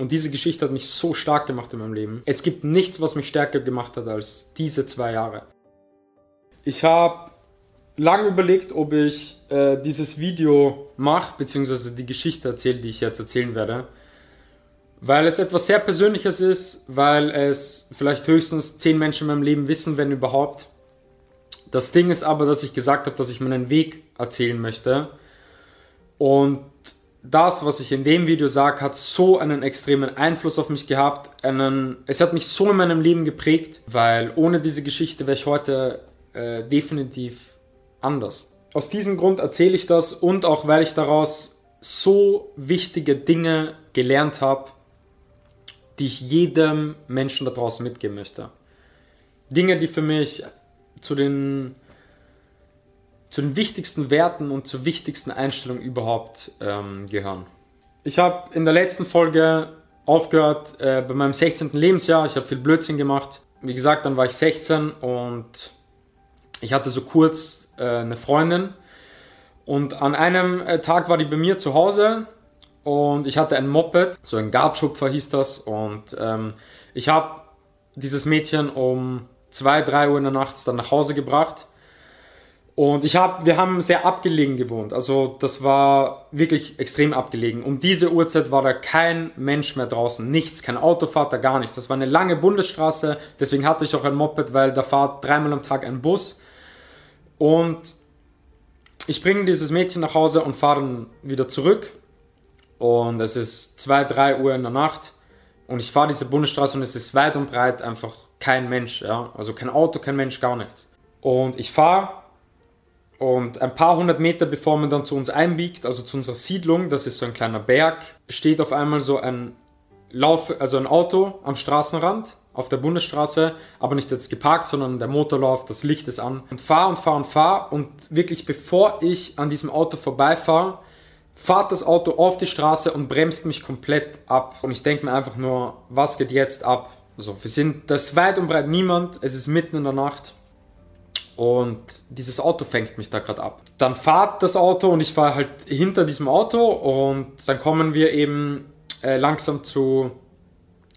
Und diese Geschichte hat mich so stark gemacht in meinem Leben. Es gibt nichts, was mich stärker gemacht hat als diese zwei Jahre. Ich habe lange überlegt, ob ich äh, dieses Video mache, beziehungsweise die Geschichte erzähle, die ich jetzt erzählen werde. Weil es etwas sehr Persönliches ist, weil es vielleicht höchstens zehn Menschen in meinem Leben wissen, wenn überhaupt. Das Ding ist aber, dass ich gesagt habe, dass ich meinen Weg erzählen möchte. Und das, was ich in dem Video sage, hat so einen extremen Einfluss auf mich gehabt. Einen, es hat mich so in meinem Leben geprägt, weil ohne diese Geschichte wäre ich heute äh, definitiv anders. Aus diesem Grund erzähle ich das und auch weil ich daraus so wichtige Dinge gelernt habe, die ich jedem Menschen da draußen mitgeben möchte. Dinge, die für mich zu den, zu den wichtigsten Werten und zur wichtigsten Einstellung überhaupt ähm, gehören. Ich habe in der letzten Folge aufgehört äh, bei meinem 16. Lebensjahr. Ich habe viel Blödsinn gemacht. Wie gesagt, dann war ich 16 und ich hatte so kurz äh, eine Freundin. Und an einem äh, Tag war die bei mir zu Hause und ich hatte ein Moped, so ein Gartschupfer hieß das. Und ähm, ich habe dieses Mädchen um 2, 3 Uhr in der Nacht dann nach Hause gebracht. Und ich hab, wir haben sehr abgelegen gewohnt. Also das war wirklich extrem abgelegen. Um diese Uhrzeit war da kein Mensch mehr draußen. Nichts, kein Autofahrt, da gar nichts. Das war eine lange Bundesstraße. Deswegen hatte ich auch ein Moped, weil da fahrt dreimal am Tag ein Bus. Und ich bringe dieses Mädchen nach Hause und fahre dann wieder zurück. Und es ist 2, 3 Uhr in der Nacht. Und ich fahre diese Bundesstraße und es ist weit und breit einfach kein Mensch, ja. Also kein Auto, kein Mensch, gar nichts. Und ich fahre und ein paar hundert Meter bevor man dann zu uns einbiegt, also zu unserer Siedlung, das ist so ein kleiner Berg, steht auf einmal so ein Lauf, also ein Auto am Straßenrand auf der Bundesstraße, aber nicht jetzt geparkt, sondern der Motor läuft, das Licht ist an. Und fahr und fahr und fahr und wirklich bevor ich an diesem Auto vorbeifahre, fahrt das Auto auf die Straße und bremst mich komplett ab. Und ich denke mir einfach nur, was geht jetzt ab? So, wir sind, das weit und breit niemand, es ist mitten in der Nacht und dieses Auto fängt mich da gerade ab. Dann fahrt das Auto und ich fahre halt hinter diesem Auto und dann kommen wir eben äh, langsam zu,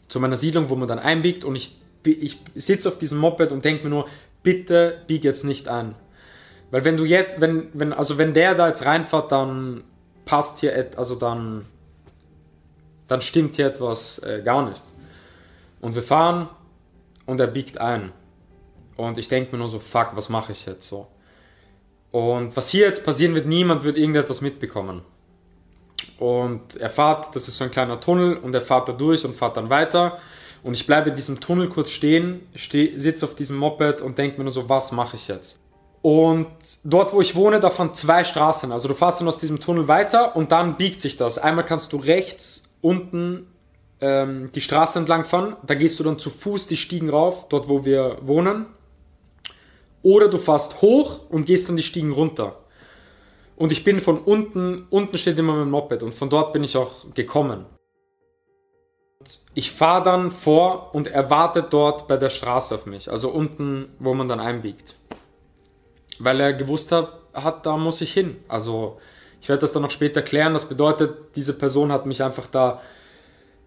zu meiner Siedlung, wo man dann einbiegt und ich, ich sitze auf diesem Moped und denke mir nur, bitte bieg jetzt nicht ein. Weil wenn du jetzt, wenn, wenn, also wenn der da jetzt reinfährt, dann passt hier, also dann, dann stimmt hier etwas äh, gar nicht. Und wir fahren und er biegt ein. Und ich denke mir nur so, fuck, was mache ich jetzt so? Und was hier jetzt passieren wird, niemand wird irgendetwas mitbekommen. Und er fährt, das ist so ein kleiner Tunnel, und er fährt da durch und fährt dann weiter. Und ich bleibe in diesem Tunnel kurz stehen, steh, sitze auf diesem Moped und denke mir nur so, was mache ich jetzt? Und dort, wo ich wohne, da fahren zwei Straßen. Also du fährst dann aus diesem Tunnel weiter und dann biegt sich das. Einmal kannst du rechts unten ähm, die Straße entlang fahren. Da gehst du dann zu Fuß die Stiegen rauf, dort wo wir wohnen. Oder du fährst hoch und gehst dann die Stiegen runter. Und ich bin von unten, unten steht immer mein Moped und von dort bin ich auch gekommen. Ich fahre dann vor und er wartet dort bei der Straße auf mich, also unten, wo man dann einbiegt. Weil er gewusst hat, hat da muss ich hin. Also ich werde das dann noch später klären. Das bedeutet, diese Person hat mich einfach da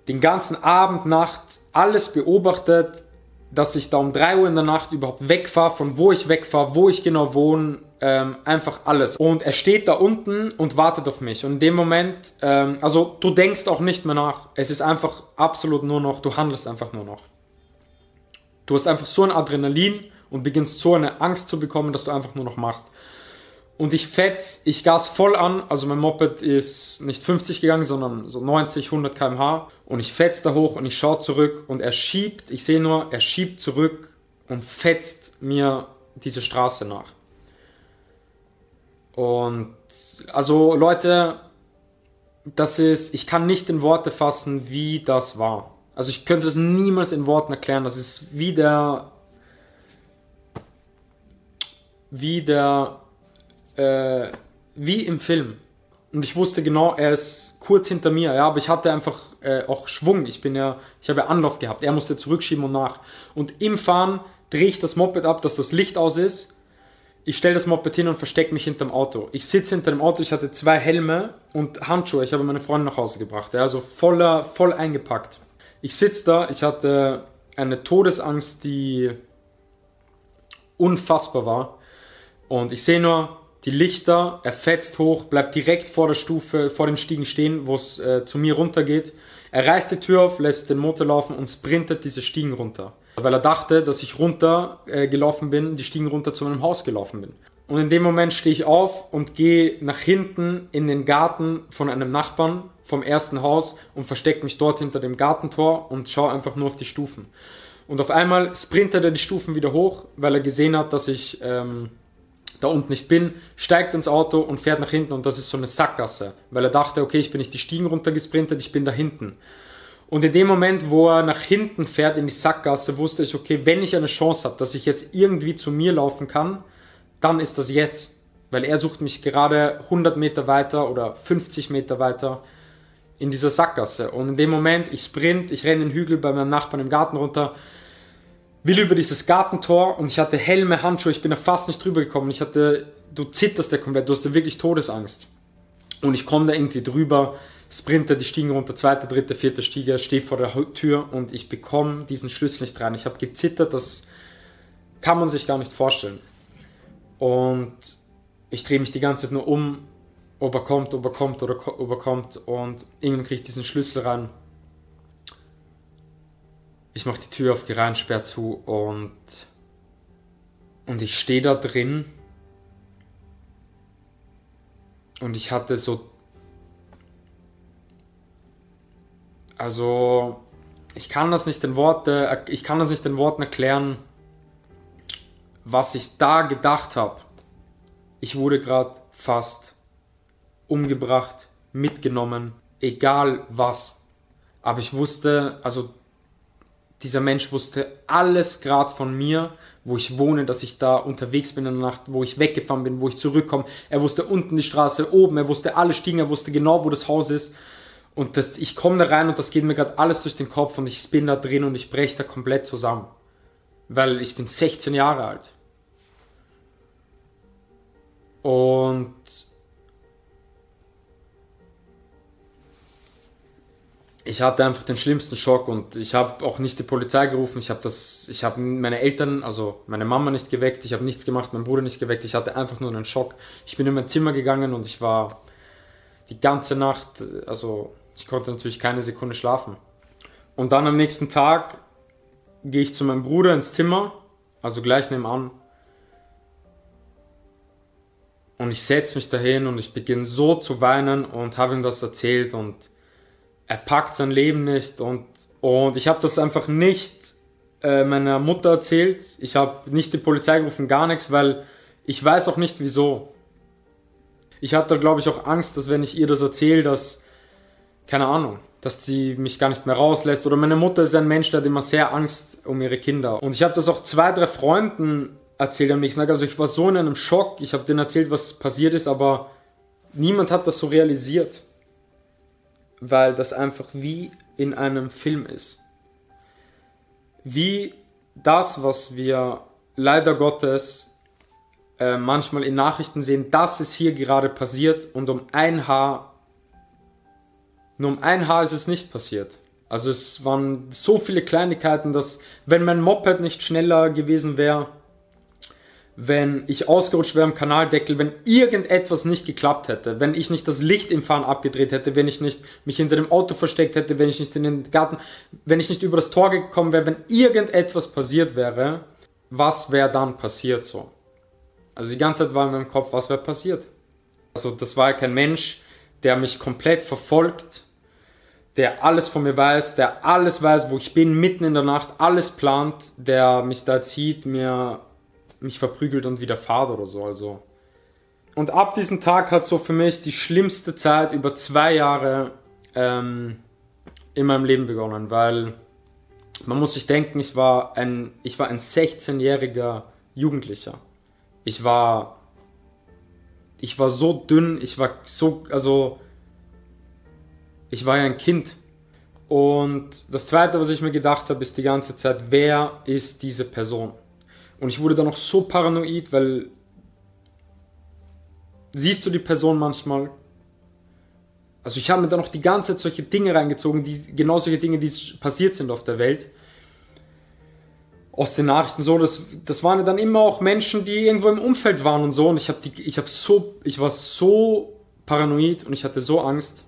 den ganzen Abend, Nacht alles beobachtet, dass ich da um 3 Uhr in der Nacht überhaupt wegfahre, von wo ich wegfahre, wo ich genau wohne, ähm, einfach alles. Und er steht da unten und wartet auf mich. Und in dem Moment, ähm, also du denkst auch nicht mehr nach. Es ist einfach absolut nur noch, du handelst einfach nur noch. Du hast einfach so ein Adrenalin und beginnst so eine Angst zu bekommen, dass du einfach nur noch machst. Und ich fetz, ich gas voll an, also mein Moped ist nicht 50 gegangen, sondern so 90, 100 km/h. Und ich fetz da hoch und ich schaue zurück und er schiebt, ich sehe nur, er schiebt zurück und fetzt mir diese Straße nach. Und also Leute, das ist, ich kann nicht in Worte fassen, wie das war. Also ich könnte es niemals in Worten erklären. Das ist wie der, wie der äh, wie im Film. Und ich wusste genau, er ist kurz hinter mir, ja, aber ich hatte einfach äh, auch Schwung. Ich bin ja, ich habe ja Anlauf gehabt. Er musste zurückschieben und nach. Und im Fahren drehe ich das Moped ab, dass das Licht aus ist. Ich stelle das Moped hin und verstecke mich hinterm Auto. Ich sitze hinter dem Auto, ich hatte zwei Helme und Handschuhe. Ich habe meine Freundin nach Hause gebracht. Ja, also voller, voll eingepackt. Ich sitze da, ich hatte eine Todesangst, die unfassbar war. Und ich sehe nur die Lichter, er fetzt hoch, bleibt direkt vor der Stufe, vor den Stiegen stehen, wo es äh, zu mir runtergeht. Er reißt die Tür auf, lässt den Motor laufen und sprintet diese Stiegen runter. Weil er dachte, dass ich runter äh, gelaufen bin, die Stiegen runter zu meinem Haus gelaufen bin. Und in dem Moment stehe ich auf und gehe nach hinten in den Garten von einem Nachbarn vom ersten Haus und verstecke mich dort hinter dem Gartentor und schaue einfach nur auf die Stufen. Und auf einmal sprintet er die Stufen wieder hoch, weil er gesehen hat, dass ich ähm, da unten nicht bin, steigt ins Auto und fährt nach hinten und das ist so eine Sackgasse, weil er dachte, okay, ich bin nicht die Stiegen runtergesprintet, ich bin da hinten. Und in dem Moment, wo er nach hinten fährt in die Sackgasse, wusste ich, okay, wenn ich eine Chance habe, dass ich jetzt irgendwie zu mir laufen kann, dann ist das jetzt. Weil er sucht mich gerade 100 Meter weiter oder 50 Meter weiter in dieser Sackgasse. Und in dem Moment, ich sprint, ich renne den Hügel bei meinem Nachbarn im Garten runter, will über dieses Gartentor und ich hatte Helme, Handschuhe, ich bin da fast nicht drüber gekommen. Ich hatte, du zitterst ja komplett, du hast ja wirklich Todesangst. Und ich komme da irgendwie drüber, sprinte die Stiegen runter, zweite, dritte, vierte Stiege, stehe vor der Tür und ich bekomme diesen Schlüssel nicht rein. Ich habe gezittert, das kann man sich gar nicht vorstellen. Und ich drehe mich die ganze Zeit nur um, ob er kommt, ob er kommt oder ob er kommt und irgendwann kriege ich diesen Schlüssel rein ich mache die Tür auf, rein, sperr zu und, und ich stehe da drin und ich hatte so, also ich kann das nicht in Worte, ich kann das nicht in Worten erklären, was ich da gedacht habe. Ich wurde gerade fast umgebracht, mitgenommen, egal was. Aber ich wusste, also dieser Mensch wusste alles gerade von mir, wo ich wohne, dass ich da unterwegs bin in der Nacht, wo ich weggefahren bin, wo ich zurückkomme. Er wusste unten die Straße, oben, er wusste alle Stiegen, er wusste genau, wo das Haus ist. Und das, ich komme da rein und das geht mir gerade alles durch den Kopf und ich bin da drin und ich breche da komplett zusammen. Weil ich bin 16 Jahre alt. Und ich hatte einfach den schlimmsten Schock und ich habe auch nicht die Polizei gerufen. Ich habe das, ich habe meine Eltern, also meine Mama nicht geweckt. Ich habe nichts gemacht, mein Bruder nicht geweckt. Ich hatte einfach nur einen Schock. Ich bin in mein Zimmer gegangen und ich war die ganze Nacht, also ich konnte natürlich keine Sekunde schlafen. Und dann am nächsten Tag gehe ich zu meinem Bruder ins Zimmer, also gleich nebenan. Und ich setze mich dahin und ich beginne so zu weinen und habe ihm das erzählt und er packt sein Leben nicht und, und ich habe das einfach nicht äh, meiner Mutter erzählt. Ich habe nicht die Polizei gerufen, gar nichts, weil ich weiß auch nicht wieso. Ich hatte, glaube ich, auch Angst, dass wenn ich ihr das erzähle, dass, keine Ahnung, dass sie mich gar nicht mehr rauslässt. Oder meine Mutter ist ein Mensch, der hat immer sehr Angst um ihre Kinder. Und ich habe das auch zwei, drei Freunden erzählt am nächsten Tag. Also ich war so in einem Schock. Ich habe denen erzählt, was passiert ist, aber niemand hat das so realisiert weil das einfach wie in einem Film ist. Wie das, was wir leider Gottes äh, manchmal in Nachrichten sehen, das ist hier gerade passiert und um ein Haar, nur um ein Haar ist es nicht passiert. Also es waren so viele Kleinigkeiten, dass wenn mein Moped nicht schneller gewesen wäre, wenn ich ausgerutscht wäre im Kanaldeckel, wenn irgendetwas nicht geklappt hätte, wenn ich nicht das Licht im Fahren abgedreht hätte, wenn ich nicht mich hinter dem Auto versteckt hätte, wenn ich nicht in den Garten, wenn ich nicht über das Tor gekommen wäre, wenn irgendetwas passiert wäre, was wäre dann passiert so? Also die ganze Zeit war in meinem Kopf, was wäre passiert? Also das war ja kein Mensch, der mich komplett verfolgt, der alles von mir weiß, der alles weiß, wo ich bin, mitten in der Nacht, alles plant, der mich da zieht, mir mich verprügelt und wieder fahrt oder so. Also. Und ab diesem Tag hat so für mich die schlimmste Zeit über zwei Jahre ähm, in meinem Leben begonnen, weil man muss sich denken, ich war ein, ich war ein 16-jähriger Jugendlicher. Ich war, ich war so dünn, ich war so, also, ich war ja ein Kind. Und das zweite, was ich mir gedacht habe, ist die ganze Zeit, wer ist diese Person? Und ich wurde dann noch so paranoid, weil siehst du die Person manchmal. Also ich habe mir da noch die ganze Zeit solche Dinge reingezogen, die genau solche Dinge, die passiert sind auf der Welt. Aus den Nachrichten so, das, das waren dann immer auch Menschen, die irgendwo im Umfeld waren und so. Und ich habe die, ich habe so, ich war so paranoid und ich hatte so Angst.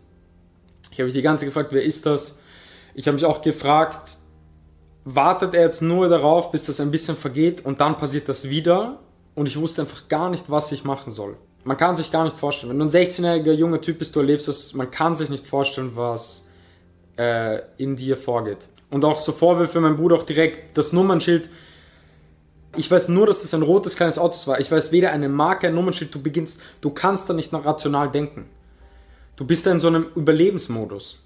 Ich habe mich die ganze Zeit gefragt, wer ist das? Ich habe mich auch gefragt, wartet er jetzt nur darauf, bis das ein bisschen vergeht und dann passiert das wieder und ich wusste einfach gar nicht, was ich machen soll. Man kann sich gar nicht vorstellen. Wenn du ein 16-jähriger junger Typ bist, du erlebst das, man kann sich nicht vorstellen, was äh, in dir vorgeht. Und auch so Vorwürfe, mein Bruder auch direkt, das Nummernschild. Ich weiß nur, dass das ein rotes kleines Auto war. Ich weiß weder eine Marke, ein Nummernschild. Du beginnst, du kannst da nicht noch rational denken. Du bist da in so einem Überlebensmodus.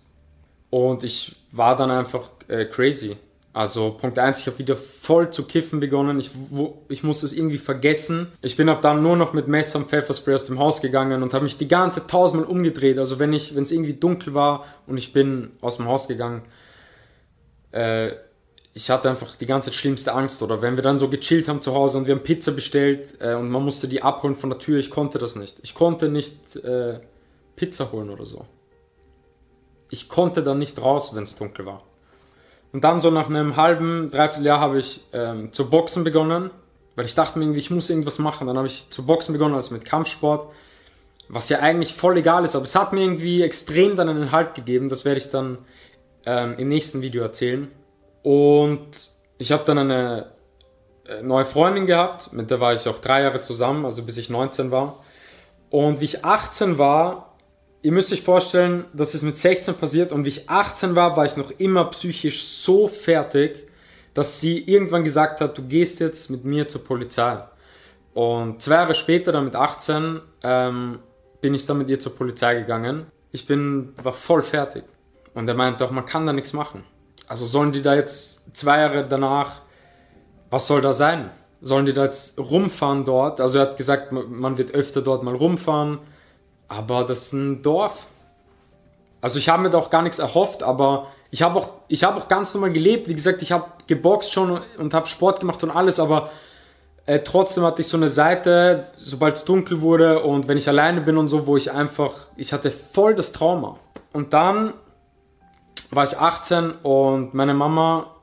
Und ich war dann einfach äh, crazy. Also Punkt eins, ich habe wieder voll zu kiffen begonnen. Ich, wo, ich musste es irgendwie vergessen. Ich bin ab dann nur noch mit Messer und Pfefferspray aus dem Haus gegangen und habe mich die ganze tausendmal umgedreht. Also wenn ich, wenn es irgendwie dunkel war und ich bin aus dem Haus gegangen, äh, ich hatte einfach die ganze schlimmste Angst. Oder wenn wir dann so gechillt haben zu Hause und wir haben Pizza bestellt äh, und man musste die abholen von der Tür, ich konnte das nicht. Ich konnte nicht äh, Pizza holen oder so. Ich konnte dann nicht raus, wenn es dunkel war. Und dann so nach einem halben, dreiviertel Jahr habe ich ähm, zu Boxen begonnen, weil ich dachte mir irgendwie, ich muss irgendwas machen. Dann habe ich zu Boxen begonnen, also mit Kampfsport, was ja eigentlich voll egal ist, aber es hat mir irgendwie extrem dann einen Halt gegeben. Das werde ich dann ähm, im nächsten Video erzählen. Und ich habe dann eine äh, neue Freundin gehabt, mit der war ich auch drei Jahre zusammen, also bis ich 19 war. Und wie ich 18 war, ihr müsst euch vorstellen, das ist mit 16 passiert und wie ich 18 war, war ich noch immer psychisch so fertig, dass sie irgendwann gesagt hat, du gehst jetzt mit mir zur Polizei. Und zwei Jahre später, dann mit 18, ähm, bin ich dann mit ihr zur Polizei gegangen. Ich bin, war voll fertig. Und er meinte auch, man kann da nichts machen. Also sollen die da jetzt zwei Jahre danach, was soll da sein? Sollen die da jetzt rumfahren dort? Also er hat gesagt, man wird öfter dort mal rumfahren aber das ist ein Dorf. Also ich habe mir da auch gar nichts erhofft, aber ich habe auch, ich auch ganz normal gelebt. Wie gesagt, ich habe geboxt schon und habe Sport gemacht und alles, aber äh, trotzdem hatte ich so eine Seite, sobald es dunkel wurde und wenn ich alleine bin und so, wo ich einfach, ich hatte voll das Trauma. Und dann war ich 18 und meine Mama,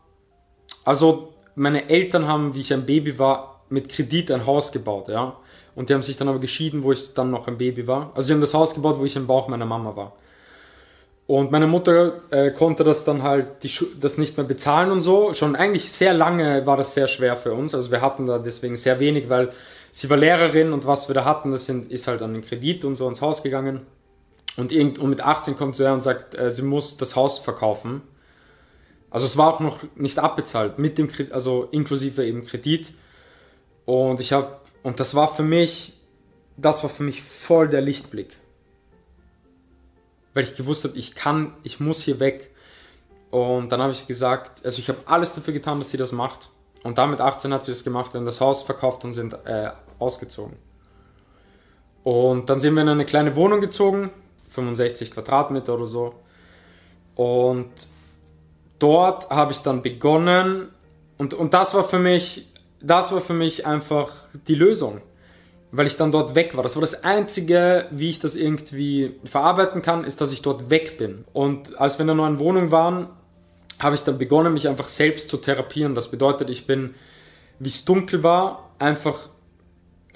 also meine Eltern haben, wie ich ein Baby war, mit Kredit ein Haus gebaut, ja. Und die haben sich dann aber geschieden, wo ich dann noch ein Baby war. Also sie haben das Haus gebaut, wo ich im Bauch meiner Mama war. Und meine Mutter äh, konnte das dann halt die, das nicht mehr bezahlen und so. Schon eigentlich sehr lange war das sehr schwer für uns. Also wir hatten da deswegen sehr wenig, weil sie war Lehrerin und was wir da hatten, das sind, ist halt an den Kredit und so ins Haus gegangen. Und, irgend, und mit 18 kommt sie her und sagt, äh, sie muss das Haus verkaufen. Also es war auch noch nicht abbezahlt, mit dem Kredit, also inklusive eben Kredit. Und ich habe und das war für mich, das war für mich voll der Lichtblick. Weil ich gewusst habe, ich kann, ich muss hier weg. Und dann habe ich gesagt, also ich habe alles dafür getan, dass sie das macht. Und damit 18 hat sie das gemacht, wir haben das Haus verkauft und sind äh, ausgezogen. Und dann sind wir in eine kleine Wohnung gezogen, 65 Quadratmeter oder so. Und dort habe ich dann begonnen, und, und das war für mich das war für mich einfach die Lösung, weil ich dann dort weg war. Das war das Einzige, wie ich das irgendwie verarbeiten kann, ist, dass ich dort weg bin. Und als wir in der neuen Wohnung waren, habe ich dann begonnen, mich einfach selbst zu therapieren. Das bedeutet, ich bin, wie es dunkel war, einfach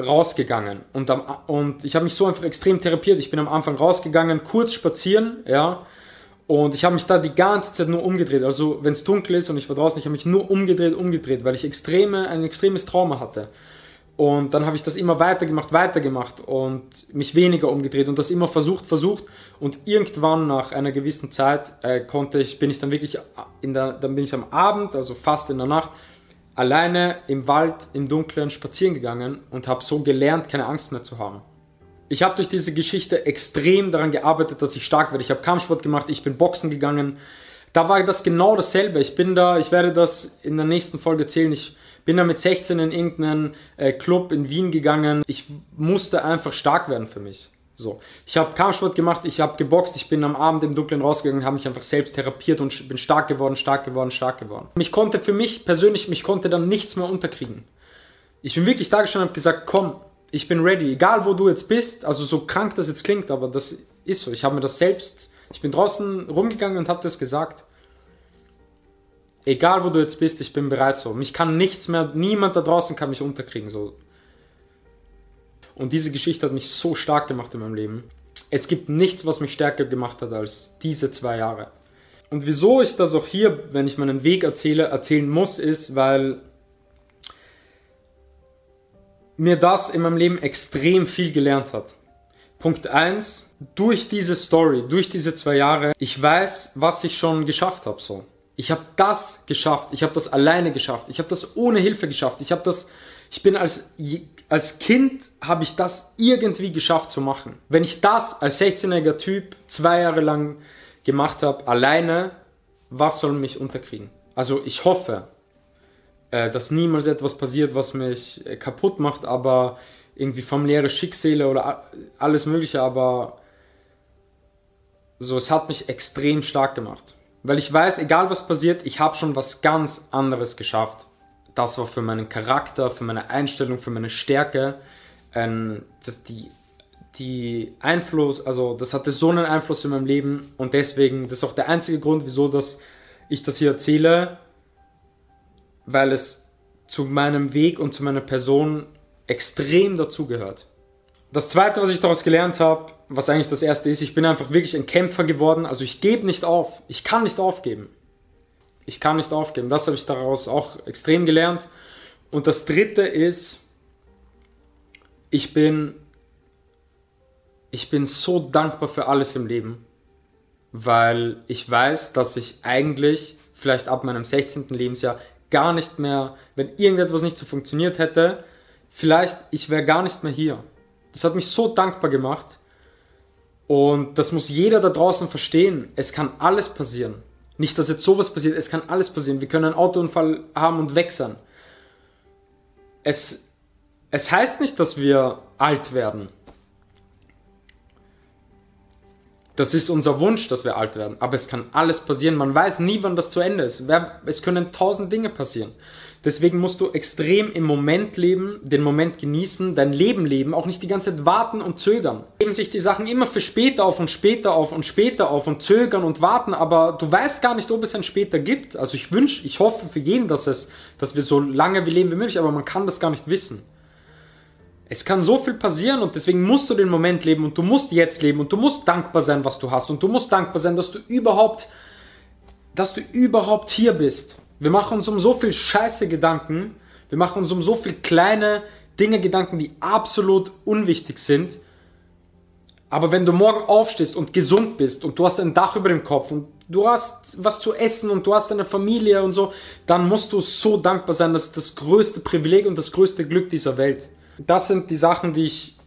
rausgegangen. Und, am, und ich habe mich so einfach extrem therapiert. Ich bin am Anfang rausgegangen, kurz spazieren, ja, und ich habe mich da die ganze Zeit nur umgedreht. Also wenn es dunkel ist und ich war draußen, ich habe mich nur umgedreht, umgedreht, weil ich extreme, ein extremes Trauma hatte. Und dann habe ich das immer weitergemacht, weitergemacht und mich weniger umgedreht und das immer versucht, versucht. Und irgendwann nach einer gewissen Zeit äh, konnte ich, bin ich dann wirklich in der, dann bin ich am Abend, also fast in der Nacht, alleine im Wald, im Dunkeln spazieren gegangen und habe so gelernt, keine Angst mehr zu haben. Ich habe durch diese Geschichte extrem daran gearbeitet, dass ich stark werde. Ich habe Kampfsport gemacht, ich bin Boxen gegangen. Da war das genau dasselbe. Ich bin da, ich werde das in der nächsten Folge erzählen. Ich bin da mit 16 in irgendeinen äh, Club in Wien gegangen. Ich musste einfach stark werden für mich. So, ich habe Kampfsport gemacht, ich habe geboxt, ich bin am Abend im Dunkeln rausgegangen, habe mich einfach selbst therapiert und bin stark geworden, stark geworden, stark geworden. Mich konnte für mich persönlich, mich konnte dann nichts mehr unterkriegen. Ich bin wirklich da gestanden und habe gesagt, komm, Ich bin ready, egal wo du jetzt bist. Also so krank das jetzt klingt, aber das ist so. Ich habe mir das selbst, ich bin draußen rumgegangen und habe das gesagt. Egal wo du jetzt bist, ich bin bereit so. Mich kann nichts mehr, niemand da draußen kann mich unterkriegen so. Und diese Geschichte hat mich so stark gemacht in meinem Leben. Es gibt nichts, was mich stärker gemacht hat als diese zwei Jahre. Und wieso ich das auch hier, wenn ich meinen Weg erzähle, erzählen muss, ist, weil mir das in meinem Leben extrem viel gelernt hat. Punkt eins: durch diese Story, durch diese zwei Jahre, ich weiß, was ich schon geschafft habe. So. Ich habe das geschafft, ich habe das alleine geschafft, ich habe das ohne Hilfe geschafft, ich habe das, ich bin als, als Kind, habe ich das irgendwie geschafft zu machen. Wenn ich das als 16-jähriger Typ zwei Jahre lang gemacht habe, alleine, was soll mich unterkriegen? Also ich hoffe, äh, dass niemals etwas passiert, was mich äh, kaputt macht, aber irgendwie familiäre Schicksale oder alles Mögliche, aber so, es hat mich extrem stark gemacht. Weil ich weiß, egal was passiert, ich habe schon was ganz anderes geschafft. Das war für meinen Charakter, für meine Einstellung, für meine Stärke, ähm, dass die die Einfluss, also das hatte so einen Einfluss in meinem Leben und deswegen, das ist auch der einzige Grund, wieso dass ich das hier erzähle, weil es zu meinem Weg und zu meiner Person extrem dazugehört. Das zweite, was ich daraus gelernt habe, was eigentlich das erste ist, ich bin einfach wirklich ein Kämpfer geworden. Also ich gebe nicht auf. Ich kann nicht aufgeben. Ich kann nicht aufgeben. Das habe ich daraus auch extrem gelernt. Und das dritte ist, ich bin ich bin so dankbar für alles im Leben, weil ich weiß, dass ich eigentlich vielleicht ab meinem 16. Lebensjahr gar nicht mehr, wenn irgendetwas nicht so funktioniert hätte, vielleicht ich wäre gar nicht mehr hier. Das hat mich so dankbar gemacht und das muss jeder da draußen verstehen. Es kann alles passieren. Nicht, dass jetzt sowas passiert, es kann alles passieren. Wir können einen Autounfall haben und weg sein. Es, es heißt nicht, dass wir alt werden. Das ist unser Wunsch, dass wir alt werden. Aber es kann alles passieren. Man weiß nie, wann das zu Ende ist. Es können tausend Dinge passieren. Deswegen musst du extrem im Moment leben, den Moment genießen, dein Leben leben, auch nicht die ganze Zeit warten und zögern. Geben sich die Sachen immer für später auf und später auf und später auf und zögern und warten, aber du weißt gar nicht, ob es ein später gibt. Also ich wünsche, ich hoffe für jeden, dass es, dass wir so lange wie leben wie möglich, aber man kann das gar nicht wissen. Es kann so viel passieren und deswegen musst du den Moment leben und du musst jetzt leben und du musst dankbar sein, was du hast und du musst dankbar sein, dass du überhaupt, dass du überhaupt hier bist. Wir machen uns um so viel Scheiße Gedanken, wir machen uns um so viel kleine Dinge Gedanken, die absolut unwichtig sind. Aber wenn du morgen aufstehst und gesund bist und du hast ein Dach über dem Kopf und du hast was zu essen und du hast eine Familie und so, dann musst du so dankbar sein. Das ist das größte Privileg und das größte Glück dieser Welt. Das sind die Sachen, die ich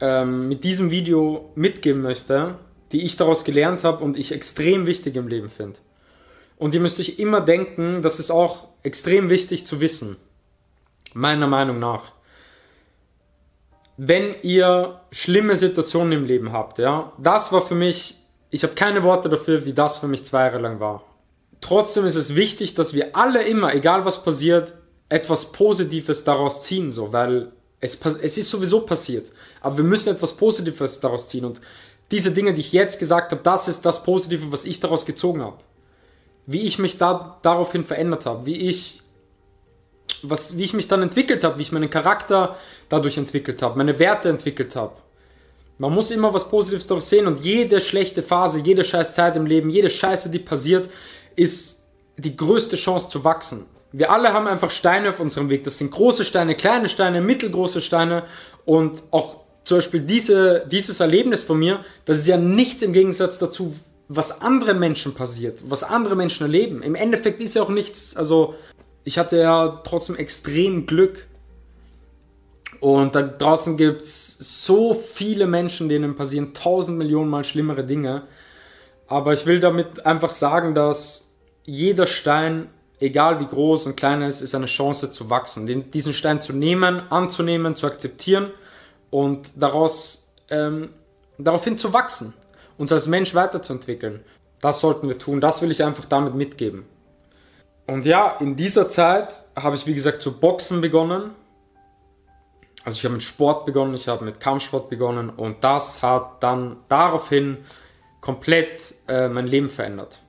ähm, mit diesem Video mitgeben möchte, die ich daraus gelernt habe und ich extrem wichtig im Leben finde. Und ihr müsst euch immer denken, das ist auch extrem wichtig zu wissen, meiner Meinung nach. Wenn ihr schlimme Situationen im Leben habt, ja, das war für mich, ich habe keine Worte dafür, wie das für mich zwei Jahre lang war. Trotzdem ist es wichtig, dass wir alle immer, egal was passiert, etwas Positives daraus ziehen, so, weil es, es ist sowieso passiert. Aber wir müssen etwas Positives daraus ziehen. Und diese Dinge, die ich jetzt gesagt habe, das ist das Positive, was ich daraus gezogen habe. Wie ich mich da daraufhin verändert habe, wie ich, was, wie ich mich dann entwickelt habe, wie ich meinen Charakter dadurch entwickelt habe, meine Werte entwickelt habe. Man muss immer was Positives daraus sehen und jede schlechte Phase, jede scheiß Zeit im Leben, jede Scheiße, die passiert, ist die größte Chance zu wachsen. Wir alle haben einfach Steine auf unserem Weg. Das sind große Steine, kleine Steine, mittelgroße Steine und auch zum Beispiel diese, dieses Erlebnis von mir, das ist ja nichts im Gegensatz dazu, was anderen Menschen passiert, was andere Menschen erleben. Im Endeffekt ist ja auch nichts, also ich hatte ja trotzdem extrem Glück. Und da draußen gibt es so viele Menschen, denen passieren tausend Millionen mal schlimmere Dinge. Aber ich will damit einfach sagen, dass jeder Stein egal wie groß und klein er ist, ist eine Chance zu wachsen. Den, diesen Stein zu nehmen, anzunehmen, zu akzeptieren und daraus, ähm, daraufhin zu wachsen, uns als Mensch weiterzuentwickeln. Das sollten wir tun. Das will ich einfach damit mitgeben. Und ja, in dieser Zeit habe ich, wie gesagt, zu boxen begonnen. also ich habe mit Sport begonnen, ich habe mit Kampfsport begonnen und das hat dann daraufhin komplett äh, mein Leben verändert.